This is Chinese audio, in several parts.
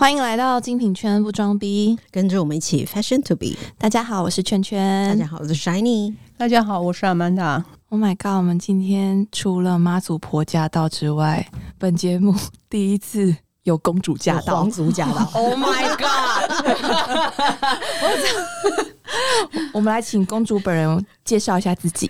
欢迎来到精品圈不装逼，跟着我们一起 fashion to be。大家好，我是圈圈。大家好，我是 Shiny。大家好，我是 Amanda。Oh my god！我们今天除了妈祖婆驾到之外，本节目 第一次有公主驾到，皇族驾到。Oh my god！我们来请公主本人介绍一下自己。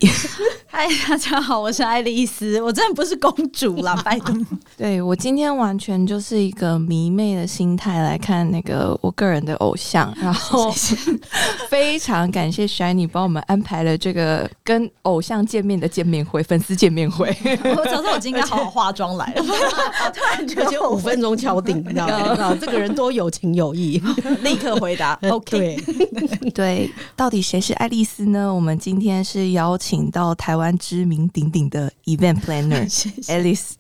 嗨，大家好，我是爱丽丝，我真的不是公主啦，拜托。对我今天完全就是一个迷妹的心态来看那个我个人的偶像，然后 非常感谢 Shiny 帮我们安排了这个跟偶像见面的见面会，粉丝见面会。我早知道我今天应该好好化妆来了，突然觉得五分钟敲定，你知道吗？这个人多有情有义，立刻回答 OK。对，到底谁是爱丽丝呢？我们今天是邀请到台湾。湾知名鼎鼎的 event planner Alice，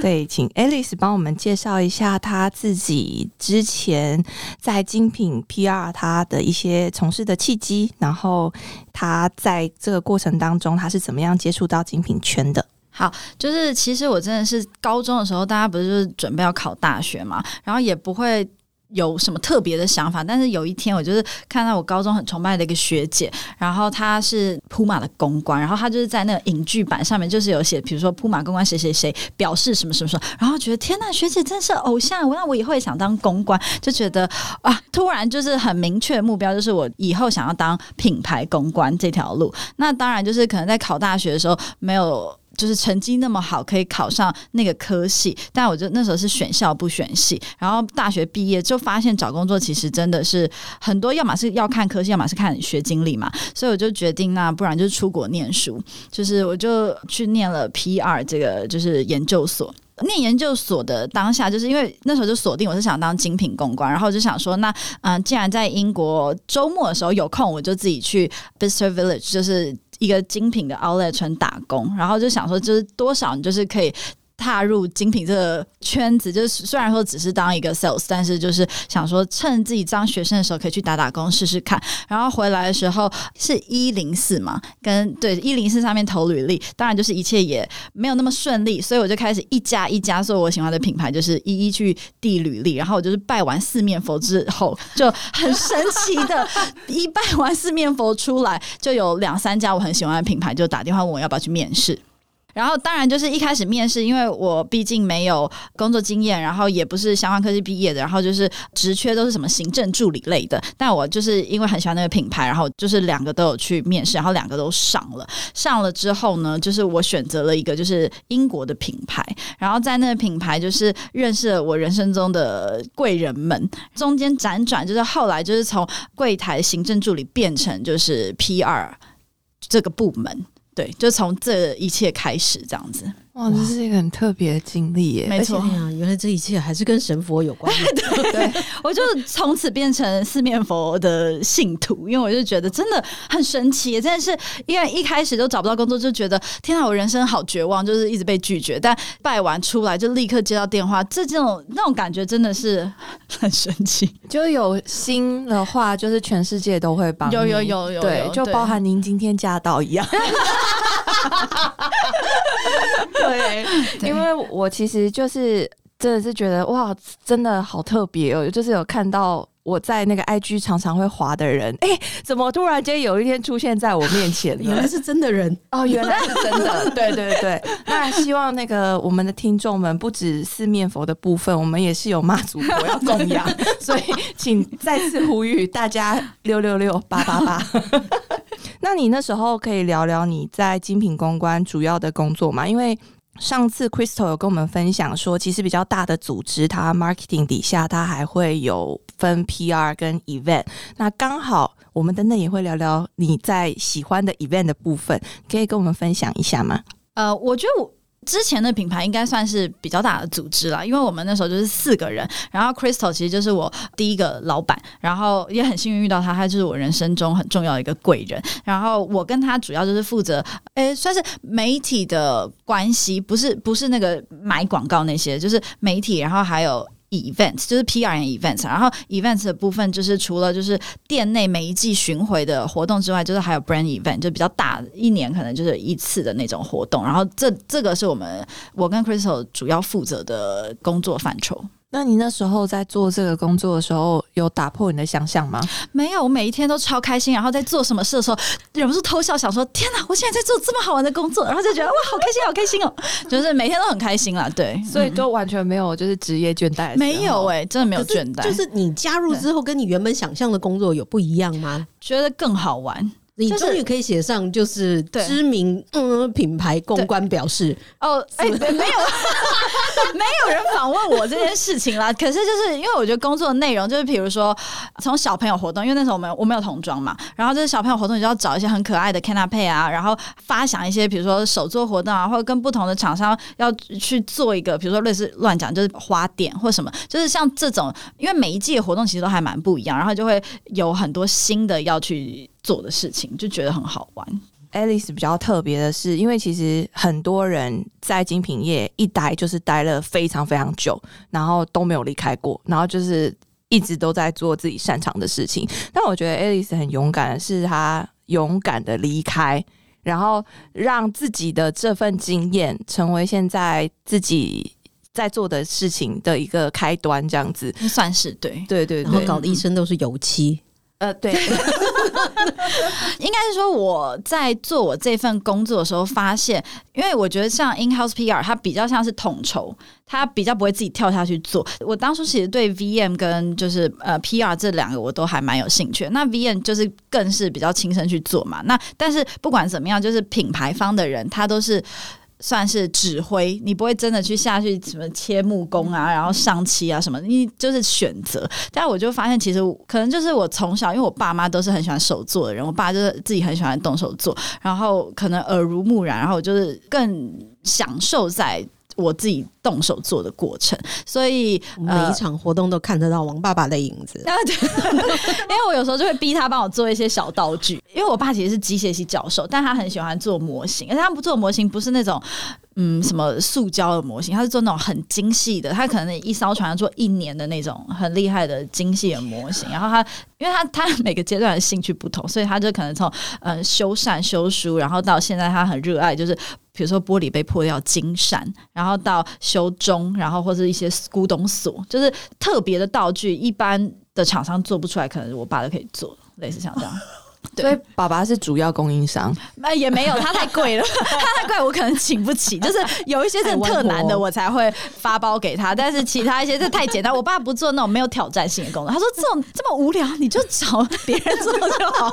对，请 Alice 帮我们介绍一下他自己之前在精品 PR 他的一些从事的契机，然后他在这个过程当中他是怎么样接触到精品圈的？好，就是其实我真的是高中的时候，大家不是准备要考大学嘛，然后也不会。有什么特别的想法？但是有一天，我就是看到我高中很崇拜的一个学姐，然后她是铺马的公关，然后她就是在那个影剧版上面就是有写，比如说铺马公关谁谁谁表示什么什么什么，然后觉得天呐，学姐真是偶像，那我以后也想当公关，就觉得啊，突然就是很明确的目标，就是我以后想要当品牌公关这条路。那当然就是可能在考大学的时候没有。就是成绩那么好，可以考上那个科系，但我就那时候是选校不选系，然后大学毕业就发现找工作其实真的是很多，要么是要看科系，要么是看学经历嘛，所以我就决定那不然就出国念书，就是我就去念了 P 二这个就是研究所。念研究所的当下，就是因为那时候就锁定我是想当精品公关，然后就想说，那嗯，既然在英国周末的时候有空，我就自己去 Bicester Village，就是。一个精品的 Outlet 村打工，然后就想说，就是多少你就是可以踏入精品这个圈子。就是虽然说只是当一个 sales，但是就是想说，趁自己当学生的时候可以去打打工试试看。然后回来的时候是一零四嘛，跟对一零四上面投履历，当然就是一切也没有那么顺利，所以我就开始一家一家做我喜欢的品牌，就是一一去递履历。然后我就是拜完四面佛之后，就很神奇的，一拜完四面佛出来，就有两三家我很。喜欢的品牌就打电话问我要不要去面试，然后当然就是一开始面试，因为我毕竟没有工作经验，然后也不是相关科技毕业的，然后就是职缺都是什么行政助理类的。但我就是因为很喜欢那个品牌，然后就是两个都有去面试，然后两个都上了。上了之后呢，就是我选择了一个就是英国的品牌，然后在那个品牌就是认识了我人生中的贵人们。中间辗转就是后来就是从柜台行政助理变成就是 P.R.。这个部门，对，就从这一切开始，这样子。哇，这是一个很特别的经历耶！没错呀，原来这一切还是跟神佛有关。对，我就从此变成四面佛的信徒，因为我就觉得真的很神奇，真的是因为一开始都找不到工作，就觉得天啊，我人生好绝望，就是一直被拒绝。但拜完出来就立刻接到电话，这这种那种感觉真的是很神奇。就有心的话，就是全世界都会帮。有有有有，对，就包含您今天驾到一样。对，因为我其实就是真的是觉得哇，真的好特别哦，就是有看到我在那个 IG 常常会滑的人，哎，怎么突然间有一天出现在我面前？原来是真的人哦，原来是真的，对对对。那希望那个我们的听众们不止四面佛的部分，我们也是有妈祖婆要供养，所以请再次呼吁大家六六六八八八。那你那时候可以聊聊你在精品公关主要的工作吗？因为上次 Crystal 有跟我们分享说，其实比较大的组织，它 marketing 底下它还会有分 PR 跟 event。那刚好我们等等也会聊聊你在喜欢的 event 的部分，可以跟我们分享一下吗？呃，我觉得我。之前的品牌应该算是比较大的组织了，因为我们那时候就是四个人，然后 Crystal 其实就是我第一个老板，然后也很幸运遇到他，他就是我人生中很重要的一个贵人。然后我跟他主要就是负责，诶，算是媒体的关系，不是不是那个买广告那些，就是媒体，然后还有。Events 就是 PR event，然后 events 的部分就是除了就是店内每一季巡回的活动之外，就是还有 brand event，就比较大，一年可能就是一次的那种活动。然后这这个是我们我跟 Crystal 主要负责的工作范畴。那你那时候在做这个工作的时候，有打破你的想象吗？没有，我每一天都超开心，然后在做什么事的时候，忍不住偷笑，想说天哪，我现在在做这么好玩的工作，然后就觉得哇，好开心，好开心哦，就是每天都很开心啦。对，所以都完全没有就是职业倦怠没有哎、真的没有倦怠，就是你加入之后，跟你原本想象的工作有不一样吗？觉得更好玩。你就是终于可以写上就是对知名嗯品牌公关表示，哦，哎、对没有，没有人访问我这件事情啦。可是就是因为我觉得工作的内容就是，比如说从小朋友活动，因为那时候我们我们有童装嘛，然后就是小朋友活动，你就要找一些很可爱的 c a n a p e 啊，然后发想一些比如说手作活动啊，或者跟不同的厂商要去做一个，比如说类似乱讲就是花店或什么，就是像这种，因为每一季的活动其实都还蛮不一样，然后就会有很多新的要去做的事情，就觉得很好玩。Alice 比较特别的是，因为其实很多人在精品业一待就是待了非常非常久，然后都没有离开过，然后就是一直都在做自己擅长的事情。但我觉得 Alice 很勇敢的是，她勇敢的离开，然后让自己的这份经验成为现在自己在做的事情的一个开端，这样子。算是对，对对对，然后搞得一身都是油漆。呃对，应该是说我在做我这份工作的时候，发现，因为我觉得像 in house PR，它比较像是统筹，它比较不会自己跳下去做。我当初其实对 VM 跟就是呃 PR 这两个我都还蛮有兴趣。那 VM 就是更是比较亲身去做嘛。那但是不管怎么样，就是品牌方的人他都是。算是指挥，你不会真的去下去什么切木工啊，然后上漆啊什么，你就是选择。但我就发现，其实可能就是我从小，因为我爸妈都是很喜欢手做的人，我爸就是自己很喜欢动手做，然后可能耳濡目染，然后我就是更享受在我自己动手做的过程，所以每一场活动都看得到王爸爸的影子。啊，对，因为我有时候就会逼他帮我做一些小道具，因为我爸其实是机械系教授，但他很喜欢做模型，而且他不做模型不是那种嗯什么塑胶的模型，他是做那种很精细的，他可能一艘船要做一年的那种很厉害的精细的模型，然后他因为他他每个阶段的兴趣不同，所以他就可能从嗯修缮修书，然后到现在他很热爱就是。比如说玻璃被破掉金闪，然后到修钟，然后或者一些古董锁，就是特别的道具，一般的厂商做不出来，可能我爸都可以做，类似像这样。所以爸爸是主要供应商。那也没有，他太贵了，他太贵，我可能请不起。就是有一些真的特难的，我才会发包给他，但是其他一些这太简单。我爸不做那种没有挑战性的工作，他说这种这么无聊，你就找别人做就好。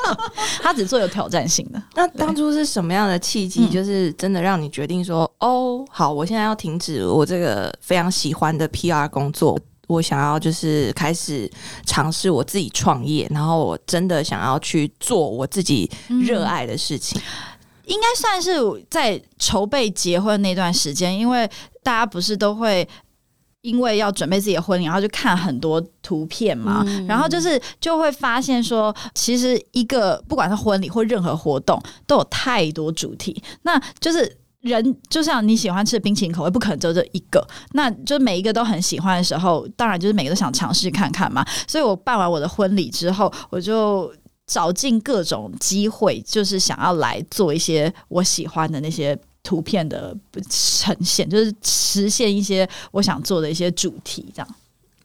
他只做有挑战性的。那当初是什么样的契机，嗯就是真的让你决定说，哦，好，我现在要停止我这个非常喜欢的 PR 工作，我想要就是开始尝试我自己创业，然后我真的想要去做我自己热爱的事情。应该算是在筹备结婚那段时间，因为大家不是都会。因为要准备自己的婚礼，然后就看很多图片嘛，然后就是就会发现说，其实一个不管是婚礼或任何活动，都有太多主题，那就是。人就像你喜欢吃的冰淇淋口味，不可能只有这一个，那就每一个都很喜欢的时候，当然就是每个都想尝试看看嘛。所以我办完我的婚礼之后，我就找尽各种机会，就是想要来做一些我喜欢的那些图片的呈现，就是实现一些我想做的一些主题，这样。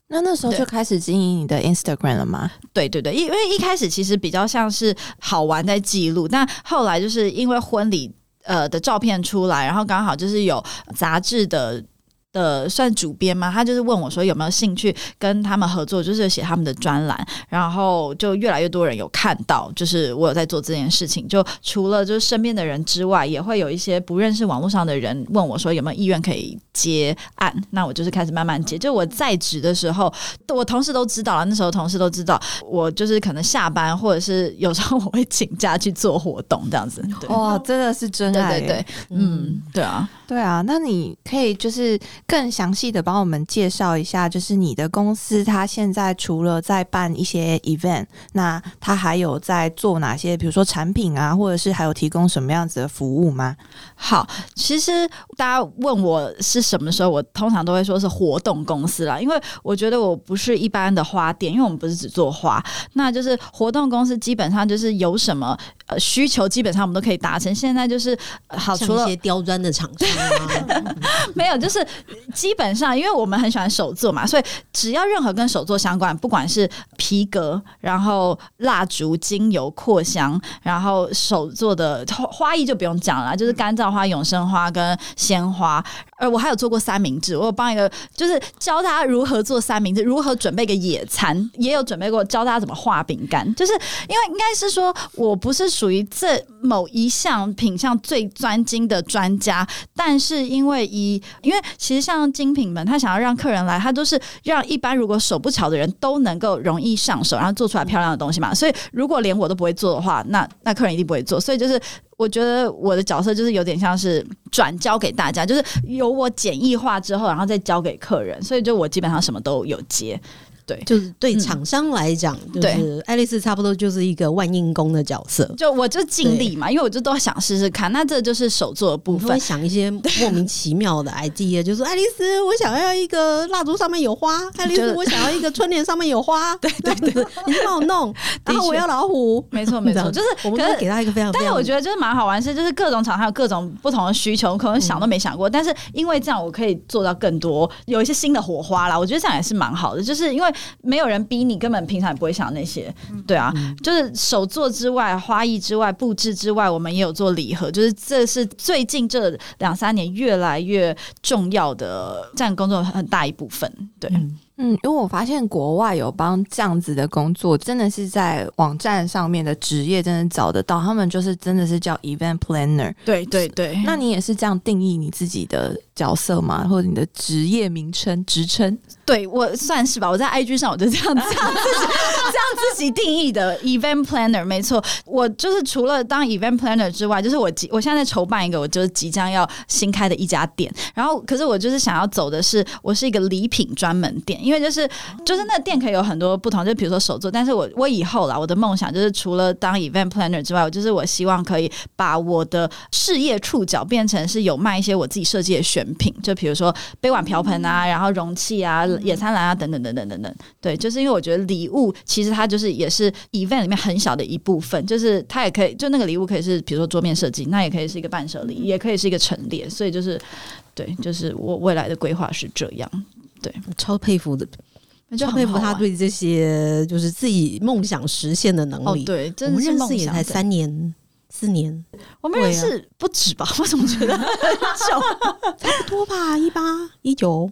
那那时候就开始经营你的 Instagram 了吗？对对对，因因为一开始其实比较像是好玩在记录，但后来就是因为婚礼呃的照片出来，然后刚好就是有杂志的。的算主编嘛，他就是问我说有没有兴趣跟他们合作，就是写他们的专栏，然后就越来越多人有看到，就是我有在做这件事情。就除了就是身边的人之外，也会有一些不认识网络上的人问我说有没有意愿可以接案，那我就是开始慢慢接。就我在职的时候，我同事都知道了，那时候同事都知道，我就是可能下班或者是有时候我会请假去做活动这样子。对，哇，真的是真爱对对，嗯，对啊。对啊，那你可以就是更详细的帮我们介绍一下，就是你的公司它现在除了在办一些 event，那它还有在做哪些，比如说产品啊，或者是还有提供什么样子的服务吗？好，其实大家问我是什么时候，我通常都会说是活动公司啦，因为我觉得我不是一般的花店，因为我们不是只做花，那就是活动公司基本上就是有什么呃需求，基本上我们都可以达成。现在就是、呃好，除了一些刁钻的厂商，啊，没有，就是基本上，因为我们很喜欢手作嘛，所以只要任何跟手作相关，不管是皮革，然后蜡烛、精油、扩香，然后手做的花艺就不用讲了，就是干燥花、永生花跟鲜花。呃，我还有做过三明治，我有帮一个就是教大家如何做三明治，如何准备个野餐，也有准备过教大家怎么画饼干。就是因为应该是说我不是属于这某一项品项最专精的专家，但是因为以因为其实像精品们，他想要让客人来，他都是让一般如果手不巧的人都能够容易上手，然后做出来漂亮的东西嘛。所以如果连我都不会做的话，那那客人一定不会做。所以就是我觉得我的角色就是有点像是转交给大家，就是由我简易化之后，然后再交给客人。所以就我基本上什么都有接。对，就是对厂商来讲，就是爱丽丝差不多就是一个万应工的角色。就我就尽力嘛，因为我就都想试试看。那这就是手做的部分会。想一些莫名其妙的 idea，就是说爱丽丝，我想要一个蜡烛上面有花；爱丽丝，我想要一个春联上面有花。对对对，你去帮我弄。然后我要老虎，没错没错，就是我们给他一个非常非常，但是我觉得就是蛮好玩，是就是各种厂商有各种不同的需求，可能想都没想过。但是因为这样，我可以做到更多，有一些新的火花啦。我觉得这样也是蛮好的，就是因为没有人逼你，根本平常也不会想那些。对啊，就是手作之外、花艺之外、布置之外，我们也有做礼盒，就是这是最近这两三年越来越重要的，占工作很大一部分。对，嗯，因为我发现国外有帮这样子的工作，真的是在网站上面的职业真的找得到，他们就是真的是叫 event planner。对对对那你也是这样定义你自己的角色吗？或者你的职业名称、职称？对我算是吧，我在 IG 上我就这样 这样自己这样自己定义的 event planner，没错，我就是除了当 event planner 之外，就是我即我现在在筹办一个我就是即将要新开的一家店，然后可是我就是想要走的是我是一个礼品专门店，因为就是就是那店可以有很多不同，就比如说手作，但是我我以后啦，我的梦想就是除了当 event planner 之外，我就是我希望可以把我的事业触角变成是有卖一些我自己设计的选品，就比如说杯碗瓢盆啊，然后容器啊、野餐篮啊等等等等等等。对，就是因为我觉得礼物其实它就是也是 event 里面很小的一部分，就是它也可以就那个礼物可以是比如说桌面设计，那也可以是一个伴手礼，也可以是一个陈列，所以就是对，就是我未来的规划是这样。对超佩服的，就超佩服他对这些就是自己梦想实现的能力。，哦对，我们真的是认识也才梦想的三年、四年，我们认识不止吧？我怎么觉得很久？差不多吧，一八一九。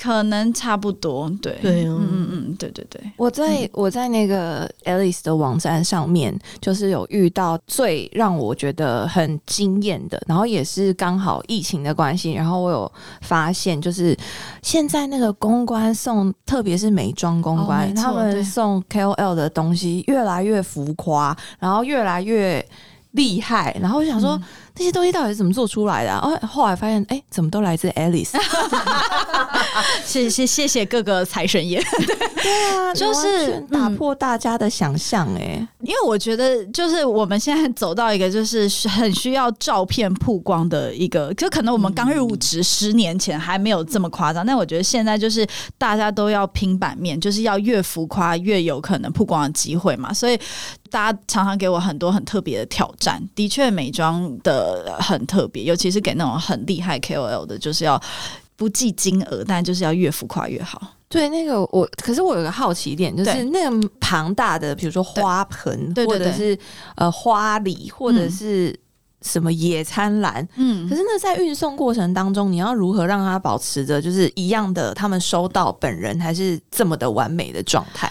可能差不多，对，对啊。嗯嗯嗯，对对对，我在我在那个 Alice 的网站上面，就是有遇到最让我觉得很惊艳的，然后也是刚好疫情的关系，然后我有发现，就是现在那个公关送，特别是美妆公关，哦他们送 KOL 的东西越来越浮夸，然后越来越厉害，然后我想说。嗯这些东西到底是怎么做出来的、啊？哦，后来发现，哎、怎么都来自 Alice？谢谢谢谢各个财神爷，对啊，就是打嗯破大家的想象、哎、因为我觉得就是我们现在走到一个就是很需要照片曝光的一个，就可能我们刚入职十年前还没有这么夸张，但我觉得现在就是大家都要拼版面，就是要越浮夸越有可能曝光的机会嘛，所以。大家常常给我很多很特别的挑战，的确美妆的很特别，尤其是给那种很厉害 KOL 的，就是要不计金额，但就是要越浮夸越好。对，那个我，可是我有个好奇点，就是那个庞大的，比如说花盆，或者是呃花礼，或者嗯是什么野餐篮。嗯可是那在运送过程当中，你要如何让它保持着就是一样的，他们收到本人还是这么的完美的状态？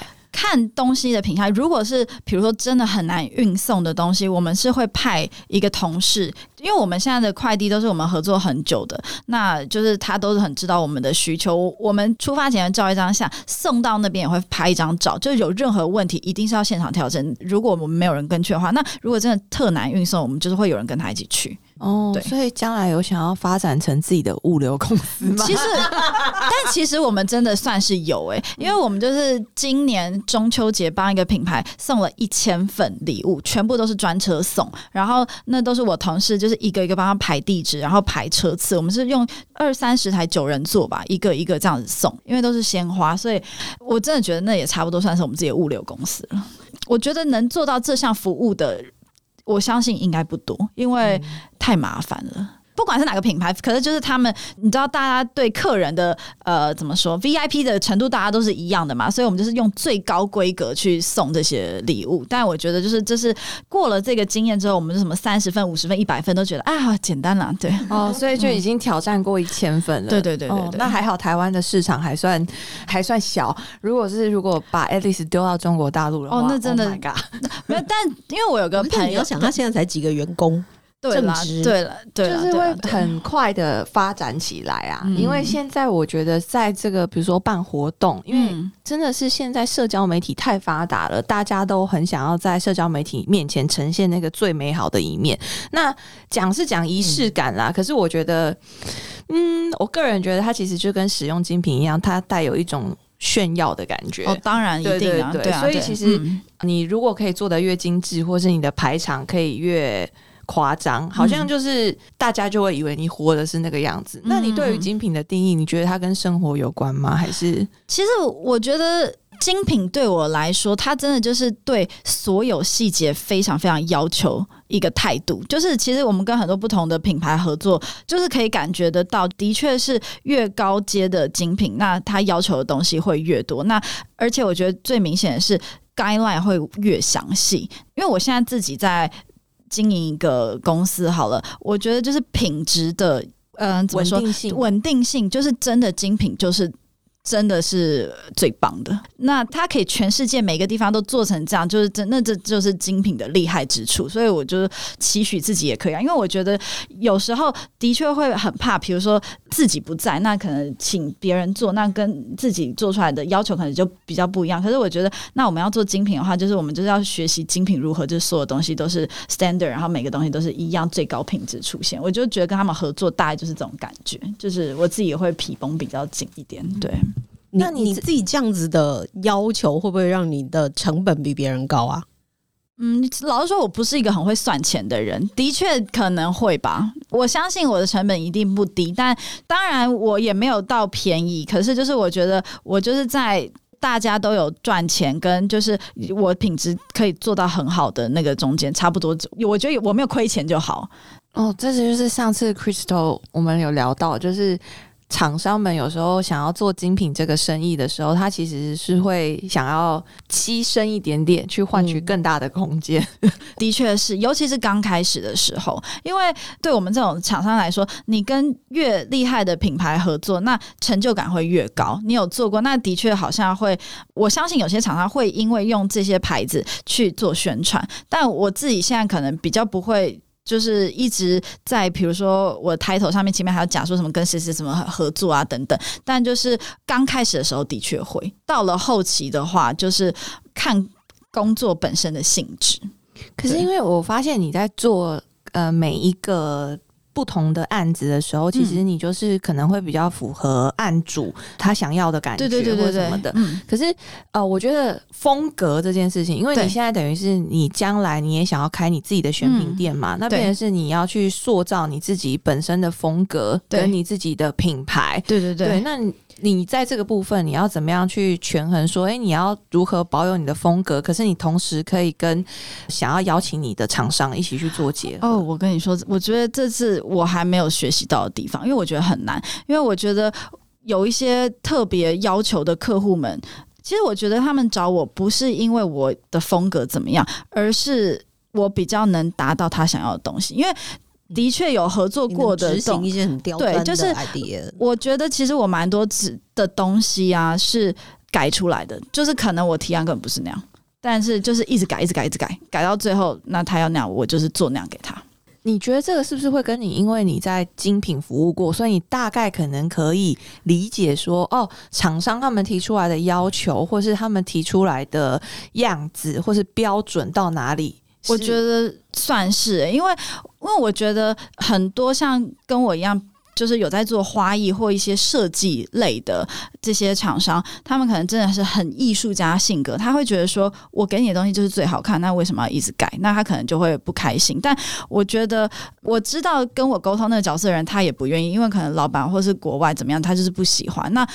看东西的品相，如果是比如说真的很难运送的东西，我们是会派一个同事，因为我们现在的快递都是我们合作很久的，那就是他都是很知道我们的需求。我们出发前照一张相，送到那边也会拍一张照，就有任何问题一定是要现场调整。如果我们没有人跟去的话，那如果真的特难运送，我们就是会有人跟他一起去。哦对所以将来有想要发展成自己的物流公司吗？其实，但其实我们真的算是有诶、因为我们就是今年中秋节帮一个品牌送了一千份礼物，全部都是专车送，然后那都是我同事就是一个一个帮他排地址，然后排车次，我们是用二三十台九人座吧，一个一个这样子送，因为都是鲜花，所以我真的觉得那也差不多算是我们自己的物流公司了。我觉得能做到这项服务的，我相信应该不多，因为太麻烦了。不不管是哪个品牌，可是就是他们，你知道，大家对客人的呃怎么说 VIP 的程度，大家都是一样的嘛，所以我们就是用最高规格去送这些礼物。但我觉得就是这是过了这个经验之后，我们什么三十分、五十分、一百分都觉得啊简单了，对。哦，所以就已经挑战过一千分了。对对对对那还好，台湾的市场还算还算小。如果是如果把 Alice 丢到中国大陆的话，哦那真的 Oh 没有，但因为我有个朋友想，他现在才几个员工，对啦正职，对了，对啦，就是会很快的发展起来啊。嗯因为现在我觉得，在这个比如说办活动，因为嗯真的是现在社交媒体太发达了，大家都很想要在社交媒体面前呈现那个最美好的一面。那讲是讲仪式感啦，可是我觉得，嗯，我个人觉得它其实就跟使用精品一样，它带有一种炫耀的感觉。哦，当然一对定啊，对对啊，对所以其实嗯你如果可以做的越精致，或是你的排场可以越夸张，好像就是大家就会以为你活的是那个样子。那你对于精品的定义，你觉得它跟生活有关吗？还是其实我觉得精品对我来说，它真的就是对所有细节非常非常要求一个态度。就是其实我们跟很多不同的品牌合作，就是可以感觉得到，的确是越高阶的精品，那它要求的东西会越多。那而且我觉得最明显的是 guideline 会越详细，因为我现在自己在经营一个公司，好了，我觉得就是品质的。嗯、怎么说？稳定性？稳定性就是真的精品，就是真的是最棒的。那它可以全世界每个地方都做成这样，就是真那这就是精品的厉害之处。所以我就期许自己也可以啊，因为我觉得有时候的确会很怕，比如说自己不在，那可能请别人做，那跟自己做出来的要求可能就比较不一样。可是我觉得，那我们要做精品的话，就是我们就是要学习精品如何，就是所有东西都是 standard，然后每个东西都是一样最高品质出现。我就觉得跟他们合作大概就是这种感觉，就是我自己也会皮绷比较紧一点，对。你那你自你自己这样子的要求，会不会让你的成本比别人高啊？嗯，老实说，我不是一个很会算钱的人，的确可能会吧。我相信我的成本一定不低，但当然我也没有到便宜。可是就是我觉得我就是在大家都有赚钱，跟就是我品质可以做到很好的那个中间，差不多。我觉得我没有亏钱就好。哦，这就是上次 Crystal 我们有聊到，就是。厂商们有时候想要做精品这个生意的时候，他其实是会想要牺牲一点点，去换取嗯更大的空间。的确是，尤其是刚开始的时候，因为对我们这种厂商来说，你跟越厉害的品牌合作，那成就感会越高。你有做过，那的确好像会，我相信有些厂商会因为用这些牌子去做宣传，但我自己现在可能比较不会。就是一直在，比如说我 title 上面前面还要讲说什么跟谁谁什么合作啊等等，但就是刚开始的时候的确会，到了后期的话，就是看工作本身的性质。可是因为我发现你在做呃每一个不同的案子的时候，其实你就是可能会比较符合案主他想要的感觉，对对对什么的。嗯，可是呃，我觉得风格这件事情，因为你现在等于是你将来你也想要开你自己的选品店嘛，那对。变成是你要去塑造你自己本身的风格对。跟你自己的品牌。对对对，那你在这个部分，你要怎么样去权衡？说，哎、你要如何保有你的风格？可是你同时可以跟想要邀请你的厂商一起去做结合。哦，我跟你说，我觉得这是我还没有学习到的地方，因为我觉得很难，因为我觉得有一些特别要求的客户们，其实我觉得他们找我不是因为我的风格怎么样，而是我比较能达到他想要的东西，因为。的确有合作过的执行一些很刁钻的对就是 idea，我觉得其实我蛮多纸的东西啊是改出来的，就是可能我提案根本不是那样，但是就是一直改，一直改，一直改，改到最后，那他要那样，我就是做那样给他。你觉得这个是不是会跟你，因为你在精品服务过，所以你大概可能可以理解说，哦，厂商他们提出来的要求，或是他们提出来的样子，或是标准到哪里？我觉得算是、欸，因为因为我觉得很多像跟我一样。就是有在做花艺或一些设计类的这些厂商，他们可能真的是很艺术家性格，他会觉得说，我给你的东西就是最好看，那为什么要一直改？那他可能就会不开心。但我觉得我知道跟我沟通那个角色的人，他也不愿意，因为可能老板或是国外怎么样，他就是不喜欢。那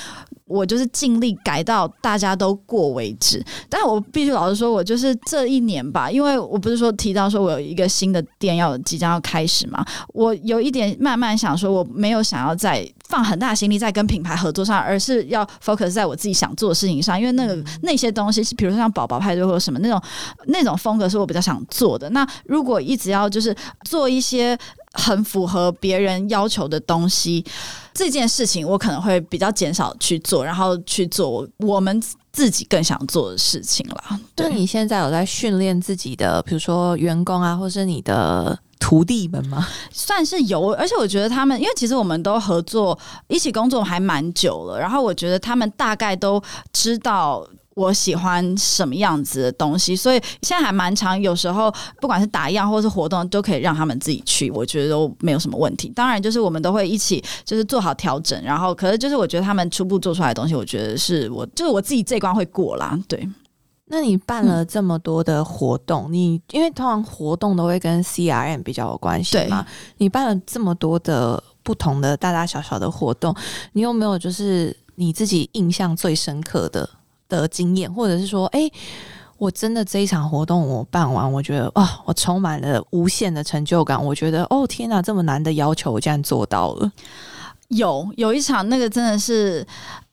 我就是尽力改到大家都过为止。但我必须老实说，我就是这一年吧，因为我不是说提到说我有一个新的店要即将要开始嘛，我有一点慢慢想说，我没有想要再放很大心力在跟品牌合作上，而是要 focus 在我自己想做的事情上，因为那个那些东西是，比如说像宝宝派对或者什么那种那种风格是我比较想做的。那如果一直要就是做一些很符合别人要求的东西，这件事情我可能会比较减少去做，然后去做我我们自己更想做的事情了。那对，你现在有在训练自己的，比如说员工啊，或是你的徒弟们吗？算是有，而且我觉得他们，因为其实我们都合作一起工作还蛮久了，然后我觉得他们大概都知道。我喜欢什么样子的东西，所以现在还蛮常，有时候不管是打样或是活动，都可以让他们自己去，我觉得都没有什么问题。当然，就是我们都会一起就是做好调整，然后可是就是我觉得他们初步做出来的东西，我觉得是我就是我自己这一关会过啦。对，那你办了这么多的活动，你因为通常活动都会跟 CRM 比较有关系嘛？你办了这么多的不同的大大小小的活动，你有没有就是你自己印象最深刻的的经验，或者是说，哎、我真的这一场活动我办完，我觉得哇，我充满了无限的成就感。我觉得哦天哪，这么难的要求我竟然做到了。有有一场那个真的是，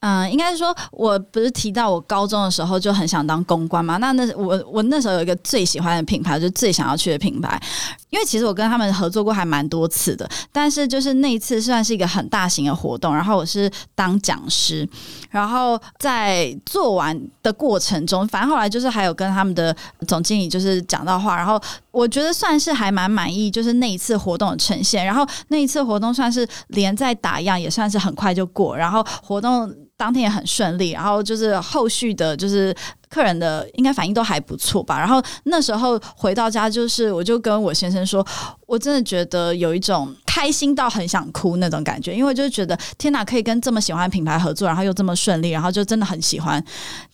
嗯、应该是说，我不是提到我高中的时候就很想当公关嘛？那那我我那时候有一个最喜欢的品牌，就是最想要去的品牌，因为其实我跟他们合作过还蛮多次的，但是就是那一次算是一个很大型的活动，然后我是当讲师，然后在做完的过程中，反正后来就是还有跟他们的总经理就是讲到话，然后我觉得算是还蛮满意，就是那一次活动的呈现。然后那一次活动算是连在打样也算是很快就过，然后活动当天也很顺利，然后就是后续的就是。客人的应该反应都还不错吧，然后那时候回到家，就是我就跟我先生说，我真的觉得有一种开心到很想哭那种感觉，因为就是觉得天哪，可以跟这么喜欢品牌合作，然后又这么顺利，然后就真的很喜欢，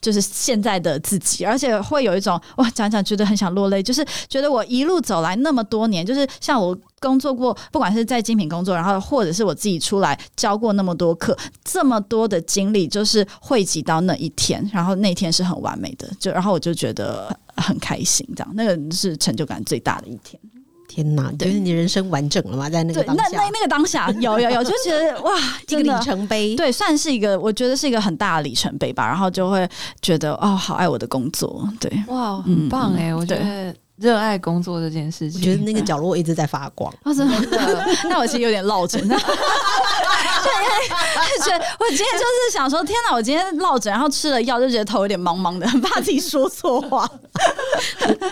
就是现在的自己，而且会有一种哇讲讲觉得很想落泪，就是觉得我一路走来那么多年，就是像我工作过，不管是在精品工作，然后或者是我自己出来教过那么多课，这么多的经历，就是汇集到那一天，然后那天是很完美的，就然后我就觉得很开心，这样那个是成就感最大的一天。天哪，就是你人生完整了吗，在那个对，当下，那那那个当下有有有，就觉得哇，这个里程碑。对，算是一个，我觉得是一个很大的里程碑吧。然后就会觉得哦，好爱我的工作，对，哇，嗯很棒哎、我觉得热爱工作这件事情，我觉得那个角落一直在发光。哦，真的，那我其实有点落枕，对，因为我今天就是想说，天哪，我今天落枕，然后吃了药，就觉得头有点茫茫的，很怕自己说错话。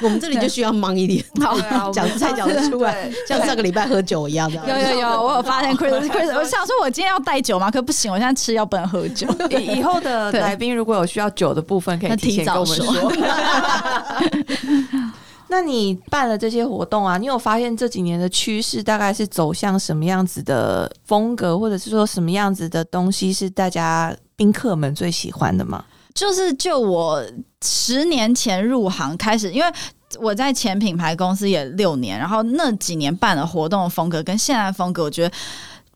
我们这里就需要忙一点，对啊我讲们菜讲得出来，像上个礼拜喝酒一样的。有有有，我有发现 Chris Chris，我想说我今天要带酒吗？可不行，我现在吃药不能喝酒。以以后的对来宾如果有需要酒的部分，可以提前跟我们说。那你办了这些活动啊，你有发现这几年的趋势大概是走向什么样子的风格，或者是说什么样子的东西是大家宾客们最喜欢的吗？就是就我十年前入行开始，因为我在前品牌公司也六年，然后那几年办的活动的风格跟现在风格，我觉得。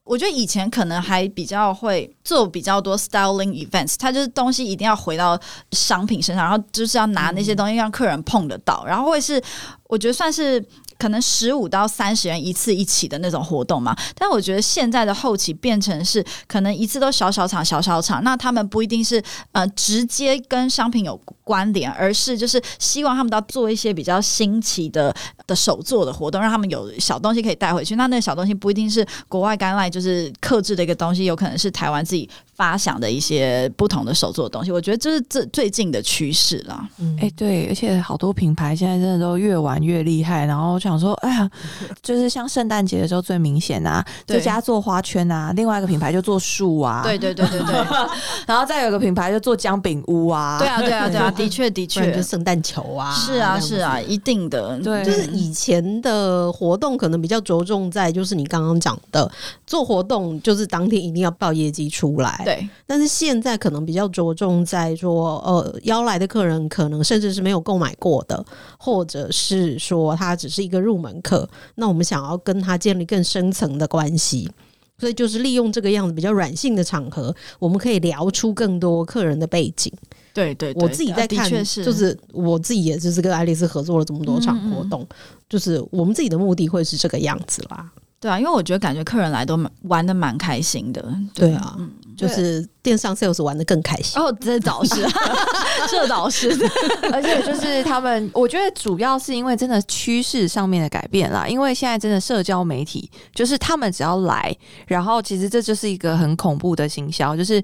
我觉得以前可能还比较会做比较多 styling events，它就是东西一定要回到商品身上，然后就是要拿那些东西让客人碰得到，然后会是我觉得算是可能十五到三十人一次一起的那种活动嘛。但我觉得现在的后期变成是可能一次都小小场小小场，那他们不一定是呃直接跟商品有关联，而是就是希望他们都要做一些比较新奇的的手做的活动，让他们有小东西可以带回去。那那个小东西不一定是国外干赖，就是克制的一个东西，有可能是台湾自己发想的一些不同的手做的东西。我觉得这是这最近的趋势啦。嗯哎、对，而且好多品牌现在真的都越玩越厉害。然后我想说，哎呀，就是像圣诞节的时候最明显啊，对这家做花圈啊，另外一个品牌就做树啊，对对对对对，然后再有一个品牌就做姜饼屋啊，对啊对啊对啊，的确的确就圣诞球啊，是啊是啊，一定的，对就是以前的活动可能比较着重在，就是你刚刚讲的做活动，就是当天一定要报业绩出来。，对但是现在可能比较着重在说，呃，邀来的客人可能甚至是没有购买过的，或者是说他只是一个入门客，那我们想要跟他建立更深层的关系。所以就是利用这个样子比较软性的场合，我们可以聊出更多客人的背景。对对，我自己在看，是就是我自己也就是跟爱丽丝合作了这么多场活动，就是我们自己的目的会是这个样子啦。对啊，因为我觉得感觉客人来都蛮玩的蛮开心的。对啊，就是电商 sales 玩的更开心。哦，这导师，这导师，而且就是他们，我觉得主要是因为真的趋势上面的改变啦。因为现在真的社交媒体，就是他们只要来，然后其实这就是一个很恐怖的行销，就是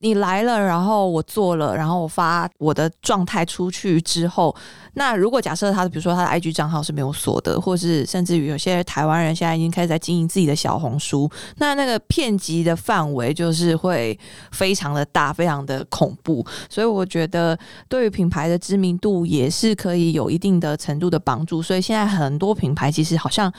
你来了，然后我做了，然后我发我的状态出去之后。那如果假设他，比如说他的 IG 账号是没有锁的，或是甚至于有些台湾人现在已经开始在经营自己的小红书，那那个骗集的范围就是会非常的大，非常的恐怖。所以我觉得对于品牌的知名度也是可以有一定的程度的帮助。所以现在很多品牌其实好像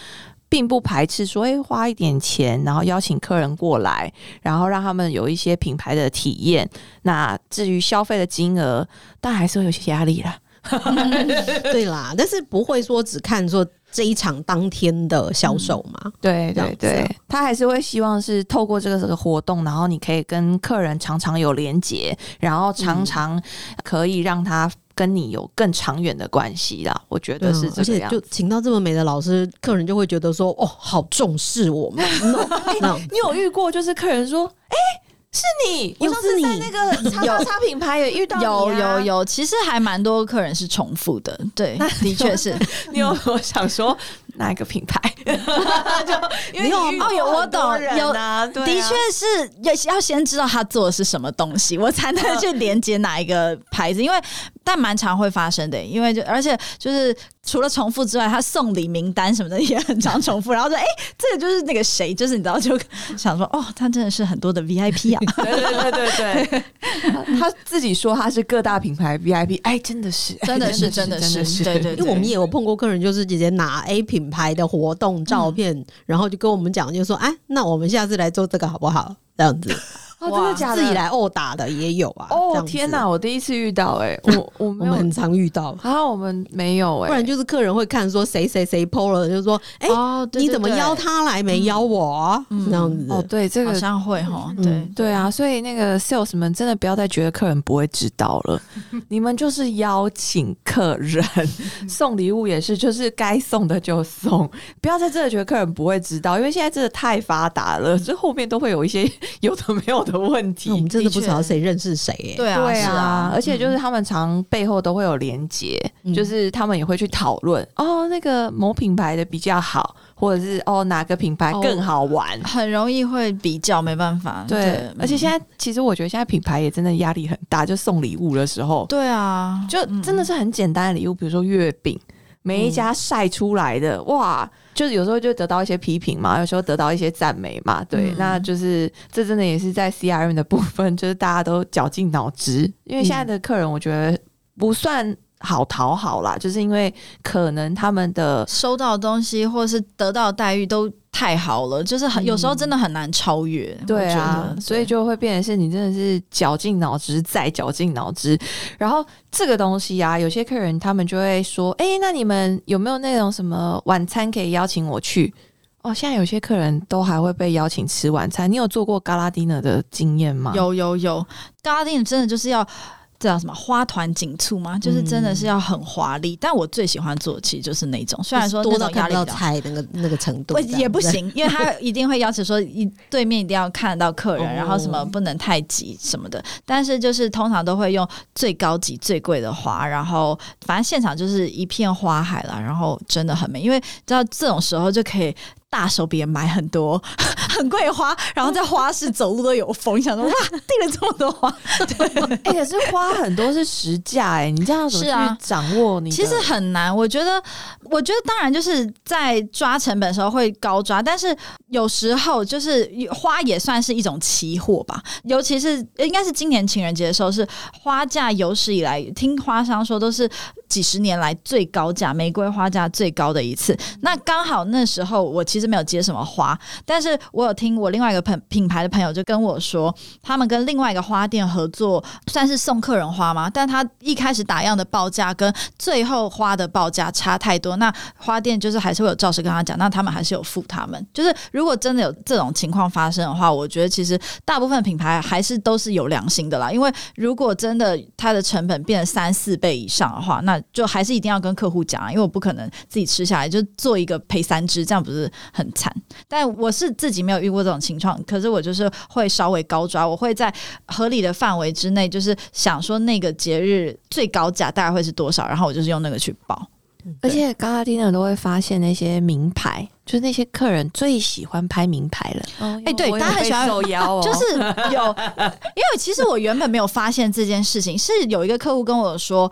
并不排斥说，哎，花一点钱，然后邀请客人过来，然后让他们有一些品牌的体验。那至于消费的金额，但还是会有些压力啦。对啦，但是不会说只看说这一场当天的销售嘛？对对对，他还是会希望是透过这个这个活动，然后你可以跟客人常常有连接，然后常常可以让他跟你有更长远的关系啦。我觉得是这样，就请到这么美的老师，客人就会觉得说哦，好重视我们。你有遇过就是客人说，哎。是你，我上次在那个叉叉叉品牌也遇到有有有，其实还蛮多客人是重复的，对，的确是。你有我想说哪一个品牌？就因为哦，有我懂，有的确是要要先知道他做的是什么东西，我才能去连接哪一个牌子，因为。但蛮常会发生的，因为就而且就是除了重复之外，他送礼名单什么的也很常重复。然后说，哎，这个就是那个谁，就是你知道，就想说，哦，他真的是很多的 VIP 啊！对对对对对，他自己说他是各大品牌 VIP，哎，真的是，真的是，真的是，对对。因为我们也有碰过客人，就是直接拿 A 品牌的活动照片，然后就跟我们讲，就说，哎，那我们下次来做这个好不好？这样子。真的假的？自己来殴打的也有啊！哦天哪，我第一次遇到 哎，我我我们很常遇到，啊，我们没有哎，不然就是客人会看说谁谁谁 PO 了，就是说哎，你怎么邀他来没邀我？这样子哦，对，这个好像会哈，对对啊，所以那个 sales 们真的不要再觉得客人不会知道了，你们就是邀请客人送礼物也是，就是该送的就送，不要在这里觉得客人不会知道，因为现在真的太发达了，这后面都会有一些 有的没有的。的问题，我们真的不知道谁认识谁，对啊，对啊，而且就是他们常背后都会有连接，就是他们也会去讨论哦，那个某品牌的比较好，或者是哦哪个品牌更好玩，很容易会比较，没办法。对，而且现在其实我觉得现在品牌也真的压力很大，就送礼物的时候，对啊，就真的是很简单的礼物，比如说月饼，每一家晒出来的哇。就是有时候就得到一些批评嘛，有时候得到一些赞美嘛，对，那就是这真的也是在 CRM 的部分，就是大家都绞尽脑汁，因为现在的客人我觉得不算好讨好啦，就是因为可能他们的收到的东西或是得到的待遇都。太好了，就是很有时候真的很难超越。对啊，所以就会变成是你真的是绞尽脑汁再绞尽脑汁。然后这个东西啊，有些客人他们就会说：“哎，那你们有没有那种什么晚餐可以邀请我去？”哦，现在有些客人都还会被邀请吃晚餐。你有做过嘎拉丁娜的经验吗？有有有，嘎拉丁娜真的就是要。这叫什么花团锦簇吗？就是真的是要很华丽，但我最喜欢做的其实就是那种，虽然说多到压力要猜那个那个程度也不行，因为他一定会要求说一对面一定要看得到客人，然后什么不能太急什么的。但是就是通常都会用最高级最贵的花，然后反正现场就是一片花海了，然后真的很美，因为知道这种时候就可以。大手笔买很多 很贵的花，然后在花市走路都有风，想说哇，订了这么多花，对，哎，可是花很多是实价，哎，你这样怎么去掌握？你其实很难，我觉得，我觉得当然就是在抓成本的时候会高抓，但是有时候就是花也算是一种期货吧，尤其是应该是今年情人节的时候，是花价有史以来听花商说都是。几十年来最高价玫瑰花价最高的一次。那刚好那时候我其实没有接什么花，但是我有听我另外一个朋品牌的朋友就跟我说，他们跟另外一个花店合作，算是送客人花吗？但他一开始打样的报价跟最后花的报价差太多，那花店就是还是会有照实跟他讲，那他们还是有付他们。就是如果真的有这种情况发生的话，我觉得其实大部分品牌还是都是有良心的啦。因为如果真的它的成本变三四倍以上的话，那就还是一定要跟客户讲啊，因为我不可能自己吃下来就做一个赔三只，这样不是很惨？但我是自己没有遇过这种情况，可是我就是会稍微高抓，我会在合理的范围之内，就是想说那个节日最高价大概会是多少，然后我就是用那个去报。而且刚刚听的都会发现那些名牌，就是那些客人最喜欢拍名牌了。哦，哎对大家很喜欢手摇哦，就是有，因为其实我原本没有发现这件事情，是有一个客户跟我说，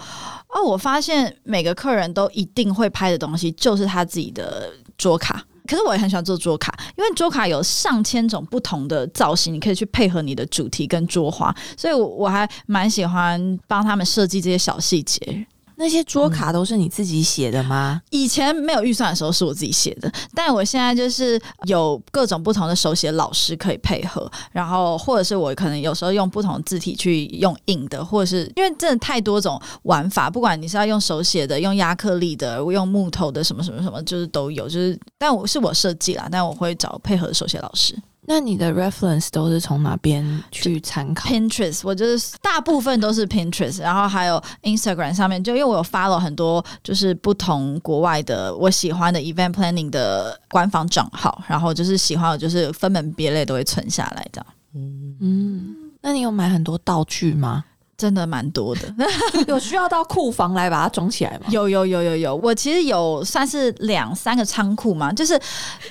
哦，我发现每个客人都一定会拍的东西就是他自己的桌卡。可是我也很喜欢做桌卡，因为桌卡有上千种不同的造型，你可以去配合你的主题跟桌花，所以我我还蛮喜欢帮他们设计这些小细节。那些桌卡都是你自己写的吗？以前没有预算的时候是我自己写的，但我现在就是有各种不同的手写老师可以配合，然后或者是我可能有时候用不同的字体去用印的，或者是因为真的太多种玩法，不管你是要用手写的、用亚克力的、用木头的，什么什么什么，就是都有。就是但我是我设计啦，但我会找配合手写老师。那你的 reference 都是从哪边去参考？Pinterest，我就是大部分都是 Pinterest，然后还有 Instagram 上面，就因为我有 follow 很多就是不同国外的我喜欢的 event planning 的官方账号，然后就是喜欢我就是分门别类都会存下来的。嗯嗯，那你有买很多道具吗？真的蛮多的，有需要到库房来把它装起来吗？有有有有有，我其实有算是两三个仓库嘛，就是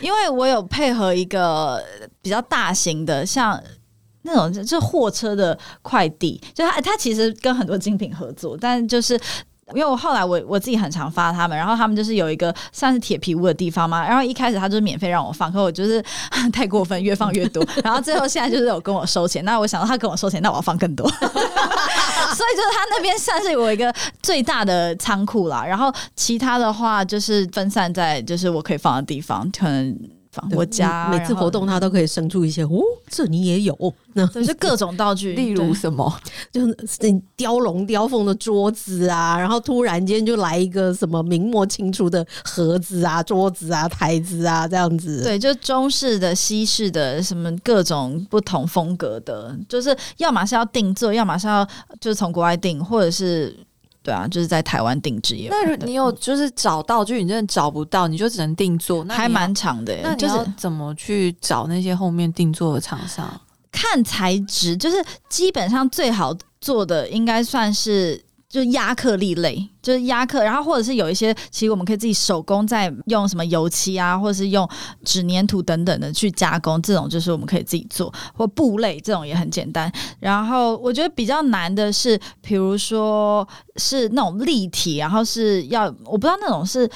因为我有配合一个比较大型的，像那种就是货车的快递，就它它其实跟很多精品合作，但就是。因为我后来我我自己很常发他们，然后他们就是有一个算是铁皮屋的地方嘛，然后一开始他就是免费让我放，可我就是 太过分，越放越多，然后最后现在就是有跟我收钱，那我想到他跟我收钱，那我要放更多，所以就是他那边算是我一个最大的仓库啦，然后其他的话就是分散在就是我可以放的地方，可能。我家每次活动，他都可以生出一些哦，这你也有，那就是各种道具，例如什么，就是雕龙雕凤的桌子啊，然后突然间就来一个什么明末清初的盒子啊、桌子啊、台子啊这样子。对，就中式的、西式的，什么各种不同风格的，就是要么是要定做，要么是要就是从国外订，或者是。对啊，就是在台湾定制业。那你有就是找到，就你真的找不到，你就只能定做，那还蛮长的。那你要怎么去找那些后面定做的厂商？看材质，就是基本上最好做的应该算是。就是压克力类，就是压克，然后或者是有一些，其实我们可以自己手工在用什么油漆啊，或者是用纸粘土等等的去加工，这种就是我们可以自己做，或布类这种也很简单。然后我觉得比较难的是，比如说是那种立体，然后是要我不知道那种是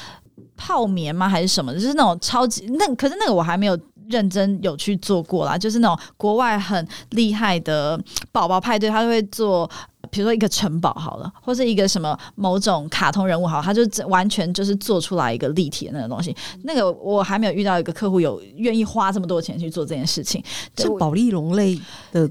泡棉吗还是什么，就是那种超级那，可是那个我还没有认真有去做过啦，就是那种国外很厉害的宝宝派对，他会做。比如说一个城堡好了，或是一个什么某种卡通人物好，他就完全就是做出来一个立体的那个东西。那个我还没有遇到一个客户有愿意花这么多钱去做这件事情。是宝丽龙类的，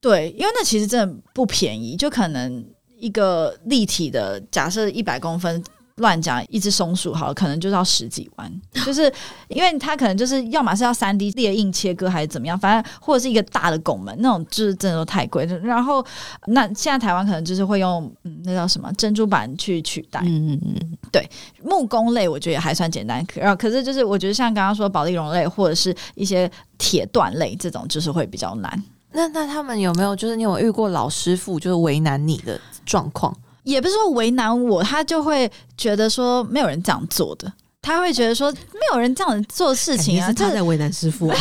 对，因为那其实真的不便宜，就可能一个立体的，假设一百公分。乱讲，一只松鼠好，可能就是要十几万，就是因为它可能就是要么是要三 D 列印切割，还是怎么样，反正或者是一个大的拱门那种，就是真的都太贵。然后那现在台湾可能就是会用嗯，那叫什么珍珠板去取代。嗯嗯嗯，对，木工类我觉得也还算简单，然后可是就是我觉得像刚刚说保利绒类或者是一些铁锻类这种，就是会比较难。那那他们有没有就是你有遇过老师傅就是为难你的状况？也不是说为难我，他就会觉得说没有人这样做的。他会觉得说没有人这样子做事情啊，他在为难师傅啊。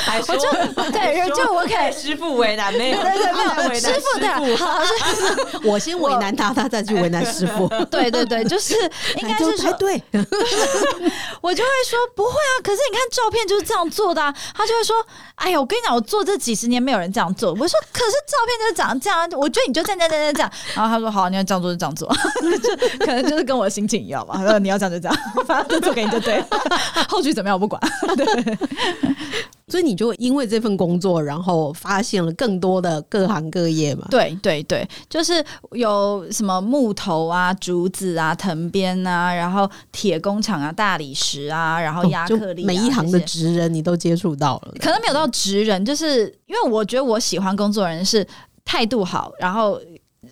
还说对，就我可以。师傅为难没有？对对，没有师傅的，好，我先为难他，他再去为难师傅。对对对，就是应该是说，对，我就会说不会啊，可是你看照片就是这样做的、啊，他就会说，哎呀，我跟你讲，我做这几十年没有人这样做。我说，可是照片就是长这样，我觉得你就这样这样这样这样。然后他说，好，你要这样做就这样做，就可能就是跟我心情一样吧。他说你要这样就这样，反正就做给你就对了，后续怎么样我不管。对所以你就因为这份工作，然后发现了更多的各行各业嘛。对对对，就是有什么木头啊、竹子啊、藤编啊，然后铁工厂啊、大理石啊，然后亚克力、啊每一行的职人你都接触到了。可能没有到职人，就是因为我觉得我喜欢工作人是态度好，然后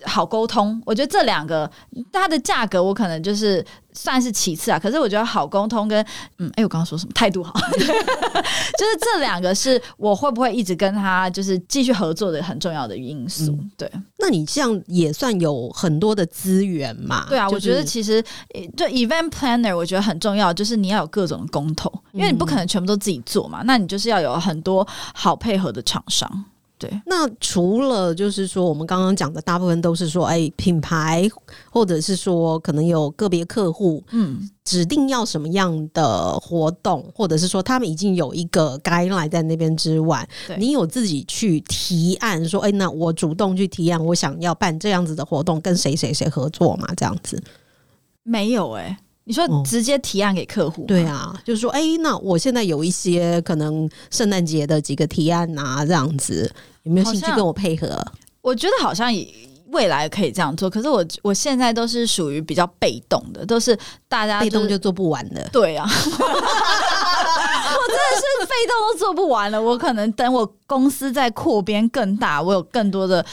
好沟通。我觉得这两个它的价格我可能就是算是其次啊，可是我觉得好沟通跟嗯，哎、我刚刚说什么态度好，就是这两个是我会不会一直跟他就是继续合作的很重要的因素。嗯对那你这样也算有很多的资源嘛？对啊，就是我觉得其实就 event planner 我觉得很重要，就是你要有各种公投，因为你不可能全部都自己做嘛，那你就是要有很多好配合的厂商。对，那除了就是说，我们刚刚讲的大部分都是说，哎，品牌或者是说可能有个别客户嗯，指定要什么样的活动，或者是说他们已经有一个 guideline 在那边之外，你有自己去提案说，哎，那我主动去提案，我想要办这样子的活动，跟谁谁谁合作嘛？这样子，没有哎、你说哦直接提案给客户、对，啊，就是说，哎，那我现在有一些可能圣诞节的几个提案啊，这样子，有没有兴趣跟我配合？我觉得好像也未来可以这样做，可是我我现在都是属于比较被动的，都是大家、被动就做不完的。对啊，我真的是被动都做不完了。我可能等我公司在扩编更大，我有更多的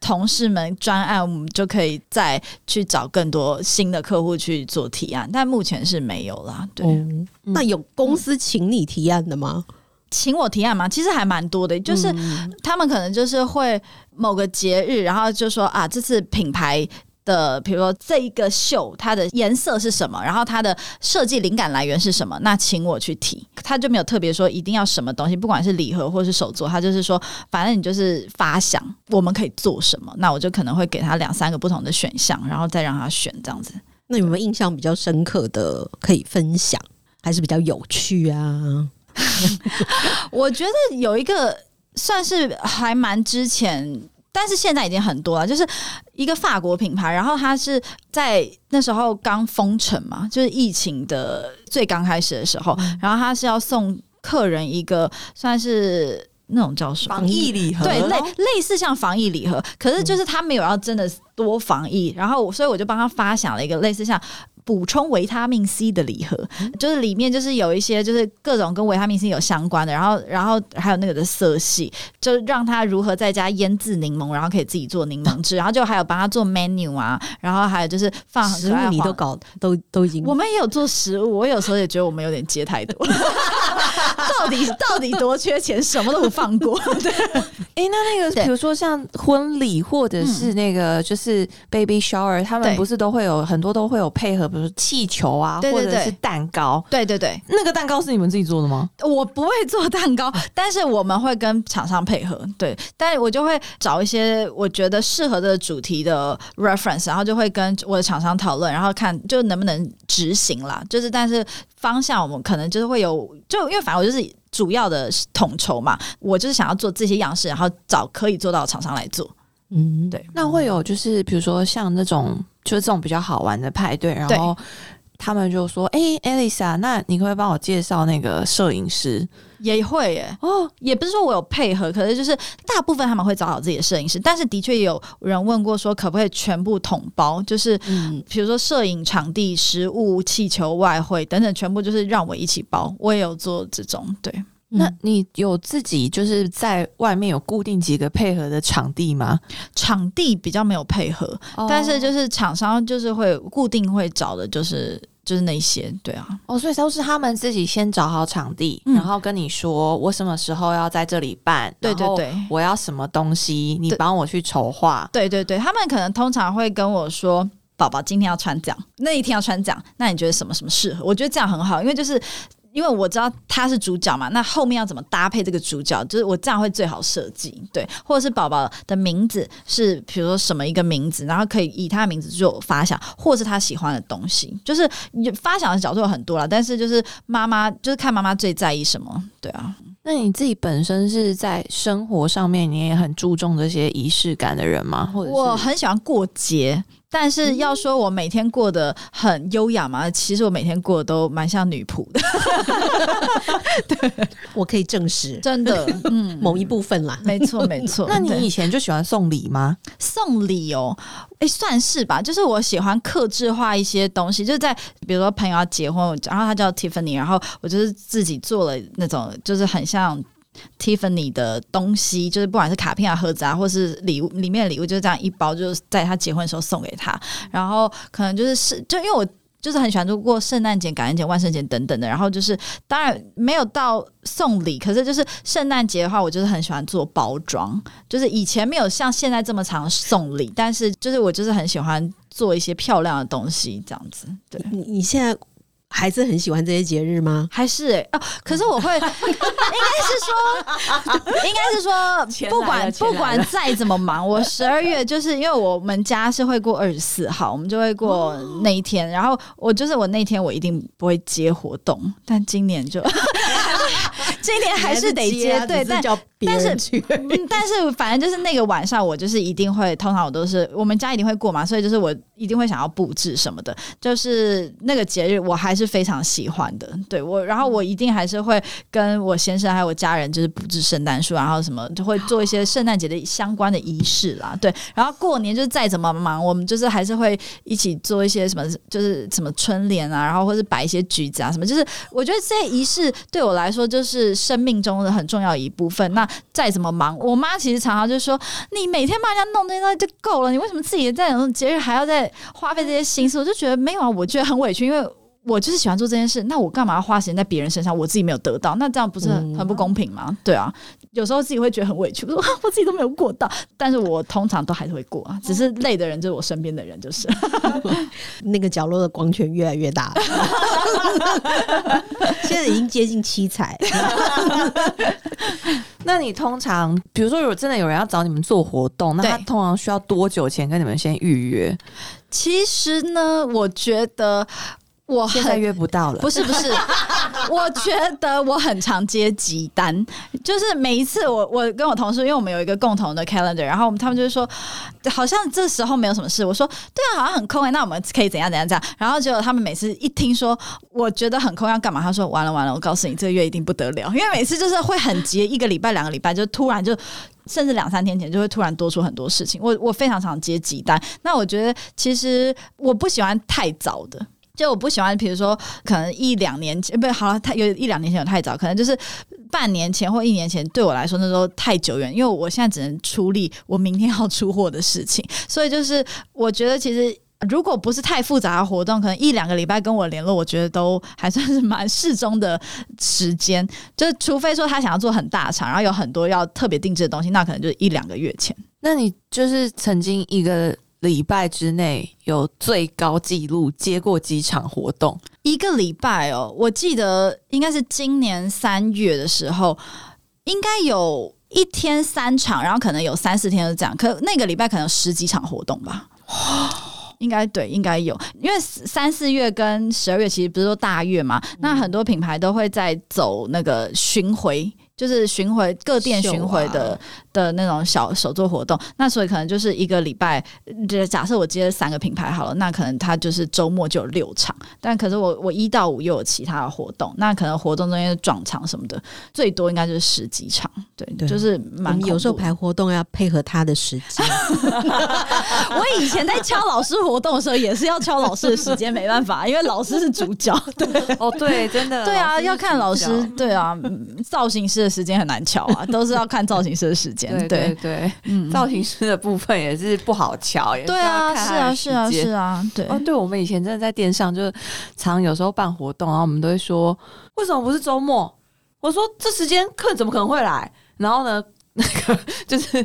同事们专案，我们就可以再去找更多新的客户去做提案。但目前是没有啦。对，哦，那有公司请你提案的吗？请我提案吗？其实还蛮多的，就是嗯他们可能就是会某个节日，然后就说啊，这次品牌。的，比如说这一个秀，它的颜色是什么，然后它的设计灵感来源是什么，那请我去提，他就没有特别说一定要什么东西，不管是礼盒或是手作，他就是说，反正你就是发想，我们可以做什么，那我就可能会给他两三个不同的选项，然后再让他选这样子。那有没有印象比较深刻的可以分享，还是比较有趣啊？我觉得有一个算是还蛮之前，但是现在已经很多了，就是一个法国品牌，然后它是在那时候刚封城嘛，就是疫情的最刚开始的时候，然后它是要送客人一个算是那种叫什么防疫礼盒，对，类类似像防疫礼盒，可是就是他没有要真的多防疫，然后我所以我就帮他发想了一个类似像。补充维他命 C 的礼盒，就是里面就是有一些就是各种跟维他命 C 有相关的，然后然后还有那个的色系，就让他如何在家腌制柠檬，然后可以自己做柠檬汁，然后就还有帮他做 menu 啊，然后还有就是放食物你都搞都都已经我们也有做食物，我有时候也觉得我们有点接太多，到底到底多缺钱，什么都不放过。对，哎、那那个比如说像婚礼或者是那个就是 baby shower，、他们不是都会有很多都会有配合，比如说气球啊，对对对或者是蛋糕。对对对，那个蛋糕是你们自己做的吗？我不会做蛋糕，但是我们会跟厂商配合，对，但我就会找一些我觉得适合的主题的 reference，然后就会跟我的厂商讨论，然后看就能不能执行啦。就是但是方向我们可能就是会有，就因为反正我就是主要的统筹嘛，我就是想要做这些样式，然后找可以做到的厂商来做。嗯，对，那会有就是比如说像那种就是这种比较好玩的派对，然后他们就说：“哎、a l i s a 那你可不可以帮我介绍那个摄影师也会耶，？”哦，也不是说我有配合，可是就是大部分他们会找好自己的摄影师，但是的确有人问过说可不可以全部统包，就是嗯，比如说摄影场地、食物、气球、外汇等等，全部就是让我一起包。我也有做这种，对，那你有自己就是在外面有固定几个配合的场地吗？场地比较没有配合，但是就是厂商就是会固定会找的，就是就是那些，对啊，哦，所以都是他们自己先找好场地，嗯然后跟你说我什么时候要在这里办，对对对我要什么东西，你帮我去筹划。对对对，他们可能通常会跟我说。宝宝今天要穿这样，那一天要穿这样，那你觉得什么什么适合？我觉得这样很好，因为就是。因为我知道他是主角嘛，那后面要怎么搭配这个主角，就是我这样会最好设计，对，或者是宝宝的名字是比如说什么一个名字，然后可以以他的名字做发想，或是他喜欢的东西，就是发想的角度有很多了，但是就是妈妈就是看妈妈最在意什么，对啊。那你自己本身是在生活上面，你也很注重这些仪式感的人吗？或者我很喜欢过节。但是要说我每天过得很优雅嘛，其实我每天过得都蛮像女仆的。对，我可以证实，真的，嗯，某一部分啦，没错没错。那你以前就喜欢送礼吗？送礼哦，哎，算是吧。就是我喜欢克制化一些东西，就是在比如说朋友要结婚，然后他叫 Tiffany，然后我就是自己做了那种，就是很像。Tiffany 的东西，就是不管是卡片啊、盒子啊，或是礼物里面的礼物，就是这样一包，就是在他结婚的时候送给他。然后可能就是是，就因为我就是很喜欢过圣诞节、感恩节、万圣节等等的。然后就是当然没有到送礼，可是就是圣诞节的话，我就是很喜欢做包装。就是以前没有像现在这么常送礼，但是就是我就是很喜欢做一些漂亮的东西，这样子。对你，你现在。还是很喜欢这些节日吗？还是哎哦，可是我会，应该是说，应该是说，不管不管再怎么忙，我十二月就是因为我们家是会过二十四号，我们就会过那一天。然后我就是我那天我一定不会接活动，但今年就 今年还是得接，对，但但是 但是反正就是那个晚上，我就是一定会，通常我都是我们家一定会过嘛，所以就是我一定会想要布置什么的，就是那个节日我还是。非常喜欢的，对我，然后我一定还是会跟我先生还有我家人，就是布置圣诞树，然后什么就会做一些圣诞节的相关的仪式啦，对。然后过年就是再怎么忙，我们就是还是会一起做一些什么，就是什么春联啊，然后或是摆一些橘子啊，什么。就是我觉得这些仪式对我来说就是生命中的很重要一部分。那再怎么忙，我妈其实常常就说：“你每天帮人家弄这些东西就够了，你为什么自己在节日还要再花费这些心思？”我就觉得没有啊，我觉得很委屈，因为。我就是喜欢做这件事，那我干嘛要花时间在别人身上？我自己没有得到，那这样不是很不公平吗？对啊，有时候自己会觉得很委屈，我说我自己都没有过到，但是我通常都还是会过啊，只是累的人就是我身边的人，就是 那个角落的光圈越来越大，现在已经接近七彩。那你通常，比如说，如果真的有人要找你们做活动，那他通常需要多久前跟你们先预约？其实呢，我觉得我现在约不到了。不是不是，我觉得我很常接急单，就是每一次我我跟我同事，因为我们有一个共同的 calendar，然后他们就是说，好像这时候没有什么事。我说对啊，好像很空哎，那我们可以怎样怎样这样。然后结果他们每次一听说我觉得很空要干嘛，他说完了完了，我告诉你这个月一定不得了，因为每次就是会很急，一个礼拜两个礼拜就突然就。甚至两三天前就会突然多出很多事情，我我非常常接急单。那我觉得其实我不喜欢太早的，就我不喜欢，比如说可能一两年前，不好了，太有一两年前有太早，可能就是半年前或一年前，对我来说那时候太久远，因为我现在只能出力我明天要出货的事情，所以就是我觉得其实。如果不是太复杂的活动，可能一两个礼拜跟我联络，我觉得都还算是蛮适中的时间。就除非说他想要做很大场，然后有很多要特别定制的东西，那可能就是一两个月前。那你就是曾经一个礼拜之内有最高纪录接过几场活动？一个礼拜哦，我记得应该是今年三月的时候，应该有一天三场，然后可能有三四天是这样。可那个礼拜可能十几场活动吧。应该对，应该有，因为三四月跟十二月其实不是说大月嘛，那很多品牌都会在走那个巡回。就是巡回各店巡回的的那种小手作活动，那所以可能就是一个礼拜，就假设我接了三个品牌好了，那可能它就是周末就有六场，但可是我我一到五又有其他的活动，那可能活动中间撞场什么的，最多应该就是十几场，对，就是蛮有时候排活动要配合他的时间。我以前在敲老师活动的时候，也是要敲老师的时间，没办法，因为老师是主角。对，哦，对，真的，对啊，要看老师，对啊，造型师。时间很难瞧啊，都是要看造型师的时间。对对对，嗯，造型师的部分也是不好瞧，也对啊，是啊，是啊，是啊，对。哦，对，我们以前真的在店上，就是常有时候办活动，然后我们都会说，为什么不是周末？我说这时间客人怎么可能会来？然后呢，那 个就是。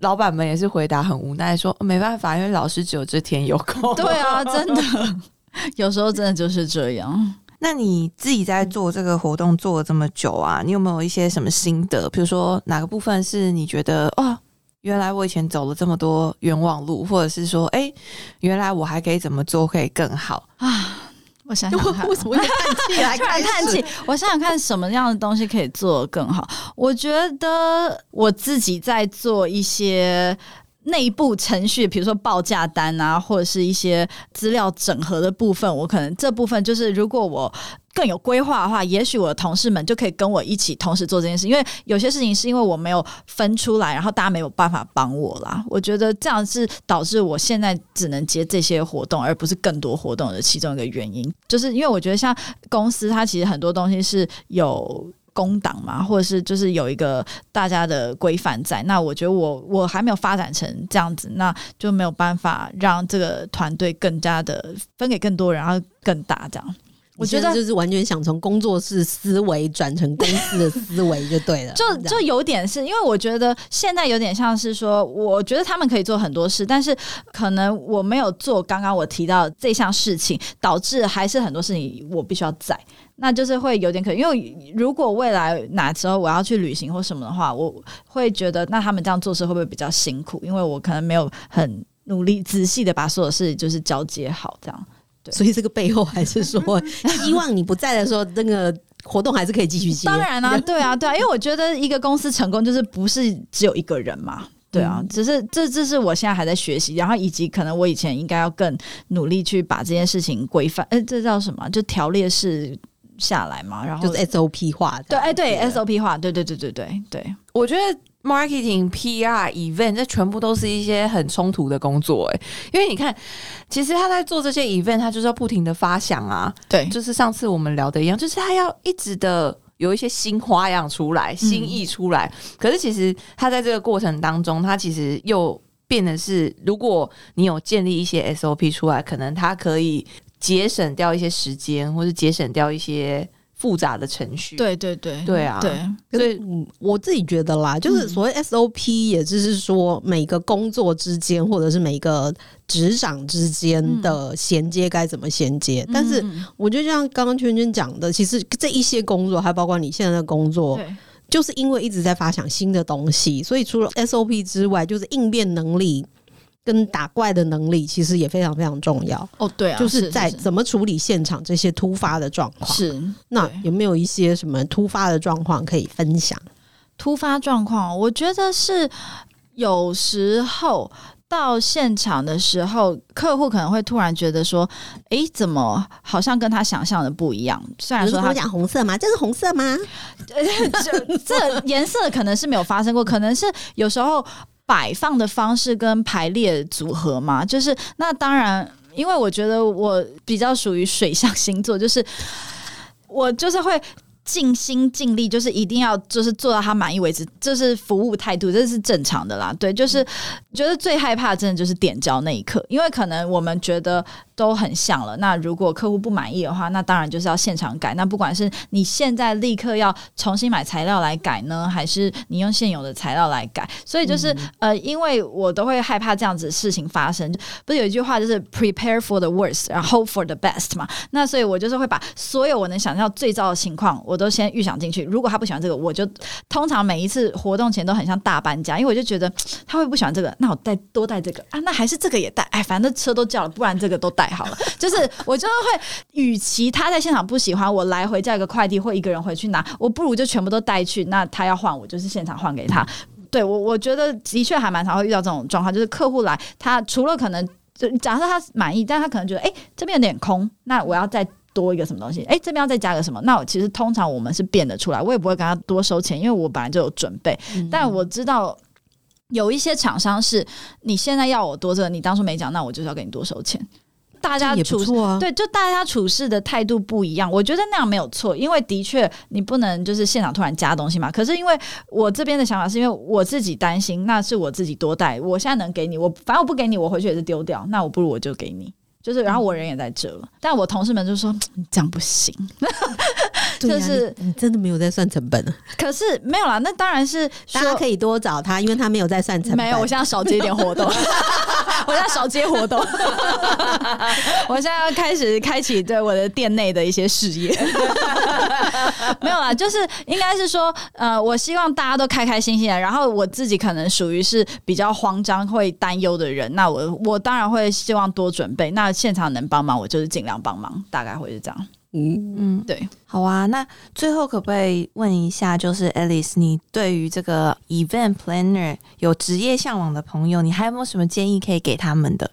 老板们也是回答很无奈说，没办法，因为老师只有这天有空。对啊，真的，有时候真的就是这样。那你自己在做这个活动做了这么久啊，你有没有一些什么心得？比如说哪个部分是你觉得哦，原来我以前走了这么多冤枉路，或者是说，哎，原来我还可以怎么做可以更好啊？我想想看，为什么叹气来突然叹气？我想想看什么样的东西可以做得更好。我觉得我自己在做一些。内部程序，比如说报价单啊，或者是一些资料整合的部分，我可能这部分就是，如果我更有规划的话，也许我的同事们就可以跟我一起同时做这件事。因为有些事情是因为我没有分出来，然后大家没有办法帮我啦。我觉得这样是导致我现在只能接这些活动，而不是更多活动的其中一个原因。就是因为我觉得像公司，它其实很多东西是有。工党嘛，或者是就是有一个大家的规范在，那我觉得我我还没有发展成这样子，那就没有办法让这个团队更加的分给更多人，然后更大这样。我觉得就是完全想从工作室思维转成公司的思维就对了，就就有点是因为我觉得现在有点像是说，我觉得他们可以做很多事，但是可能我没有做刚刚我提到这项事情，导致还是很多事情我必须要在。那就是会有点可，因为如果未来哪时候我要去旅行或什么的话，我会觉得那他们这样做事会不会比较辛苦？因为我可能没有很努力仔细的把所有事就是交接好，这样。对，所以这个背后还是说，希望你不在的时候，那个活动还是可以继续接。当然啊，对啊，对啊，因为我觉得一个公司成功就是不是只有一个人嘛，对啊，只是这这是我现在还在学习，然后以及可能我以前应该要更努力去把这件事情规范，哎，这叫什么？就条列式。下来嘛，然后就是 SOP 化的，对，哎，对 SOP 化，对，对，对，对，对，对。我觉得 marketing、PR、event 这全部都是一些很冲突的工作，哎，因为你看，其实他在做这些 event，他就是要不停的发想啊，对，就是上次我们聊的一样，就是他要一直的有一些新花样出来、新意出来。可是其实他在这个过程当中，他其实又变得是，如果你有建立一些 SOP 出来，可能他可以。节省掉一些时间，或者节省掉一些复杂的程序。对对对，对啊，对。所以我自己觉得啦，就是所谓 SOP，也就是说每个工作之间，或者是每个职场之间的衔接该怎么衔接。但是我觉得像刚刚圈圈讲的，其实这一些工作，还包括你现在的工作，就是因为一直在发想新的东西，所以除了 SOP 之外，就是应变能力。跟打怪的能力其实也非常非常重要哦，对啊，就是在怎么处理现场这些突发的状况。是，那有没有一些什么突发的状况可以分享？突发状况，我觉得是有时候到现场的时候，客户可能会突然觉得说：“哎，怎么好像跟他想象的不一样？”虽然说他讲红色吗？这是红色吗？这这颜色可能是没有发生过，可能是有时候。摆放的方式跟排列组合嘛，就是那当然，因为我觉得我比较属于水象星座，就是 我就是会尽心尽力，就是一定要就是做到他满意为止，这是服务态度，这是正常的啦。对，就是觉得最害怕真的就是点交那一刻，因为可能我们觉得。都很像了。那如果客户不满意的话，那当然就是要现场改。那不管是你现在立刻要重新买材料来改呢，还是你用现有的材料来改，所以就是呃，因为我都会害怕这样子事情发生。不是有一句话就是 prepare for the worst，然后 hope for the best 嘛？那所以我就是会把所有我能想象最糟的情况，我都先预想进去。如果他不喜欢这个，我就通常每一次活动前都很像大搬家，因为我就觉得他会不喜欢这个，那我带多带这个啊，那还是这个也带。哎，反正车都叫了，不然这个都带。好了，就是我就是会，与其他在现场不喜欢，我来回叫一个快递或一个人回去拿，我不如就全部都带去。那他要换，我就是现场换给他。对我，我觉得的确还蛮常会遇到这种状况，就是客户来，他除了可能就假设他满意，但他可能觉得哎这边有点空，那我要再多一个什么东西？哎这边要再加个什么？那我其实通常我们是变得出来，我也不会跟他多收钱，因为我本来就有准备。但我知道有一些厂商是你现在要我多这个，你当初没讲，那我就是要给你多收钱。大家处对，就大家处事的态度不一样，我觉得那样没有错，因为的确你不能就是现场突然加东西嘛。可是因为我这边的想法是因为我自己担心，那是我自己多带，我现在能给你，我反正我不给你，我回去也是丢掉，那我不如我就给你，就是然后我人也在这了，但我同事们就说 这样不行。就是你你真的没有在算成本啊！可是没有啦，那当然是大家可以多找他，因为他没有在算成本。没有，我现在少接一点活动，我现在少接活动，我现在要开始开启对我的店内的一些事业。没有啦，就是应该是说，呃，我希望大家都开开心心的，然后我自己可能属于是比较慌张、会担忧的人，那我我当然会希望多准备。那现场能帮忙，我就是尽量帮忙，大概会是这样。嗯，嗯，对，好啊。那最后可不可以问一下，就是 Alice，你对于这个 event planner 有职业向往的朋友，你还有没有什么建议可以给他们的？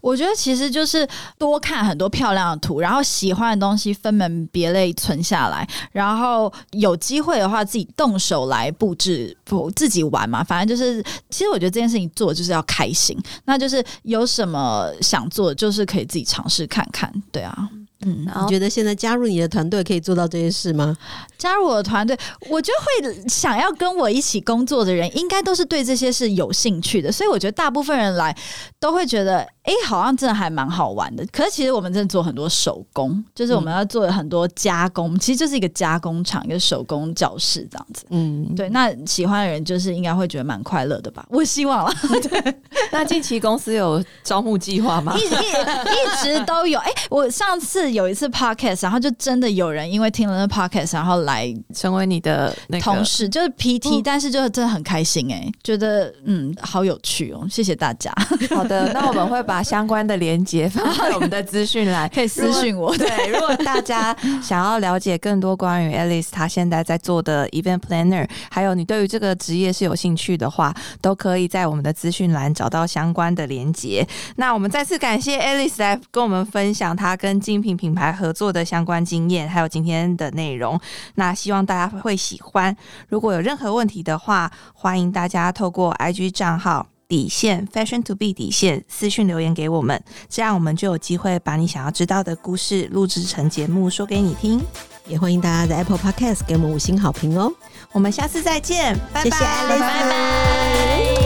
我觉得其实就是多看很多漂亮的图，然后喜欢的东西分门别类存下来，然后有机会的话自己动手来布置，不自己玩嘛。反正就是，其实我觉得这件事情做就是要开心，那就是有什么想做，就是可以自己尝试看看。对啊，嗯，你觉得现在加入你的团队可以做到这些事吗？加入我的团队，我觉得会想要跟我一起工作的人，应该都是对这些事有兴趣的，所以我觉得大部分人来都会觉得，哎、好像真的还蛮好玩的。可是其实我们真的做很多手工，就是我们要做很多加工，其实就是一个加工厂，一个手工教室这样子。嗯，对，那喜欢的人就是应该会觉得蛮快乐的吧？我希望啦，那近期公司有招募计划吗一？一一直都有。哎、我上次有一次 podcast，然后就真的有人因为听了那 podcast，然后来成为你的那个同事，就是 PT，、但是就真的很开心哎、觉得嗯好有趣哦，谢谢大家，好的，那我们会把相关的连接放在我们的资讯栏，可以私信我。对，如果大家想要了解更多关于 Alice 她现在在做的 event planner，还有你对于这个职业是有兴趣的话，都可以在我们的资讯栏找到相关的连接。那我们再次感谢 Alice 来跟我们分享她跟精品品牌合作的相关经验，还有今天的内容。那希望大家会喜欢。如果有任何问题的话，欢迎大家透过 IG 账号。底线 Fashion to be 底线私讯留言给我们，这样我们就有机会把你想要知道的故事录制成节目说给你听。也欢迎大家在 Apple Podcast 给我们五星好评哦。我们下次再见，拜拜谢谢 Alice 拜拜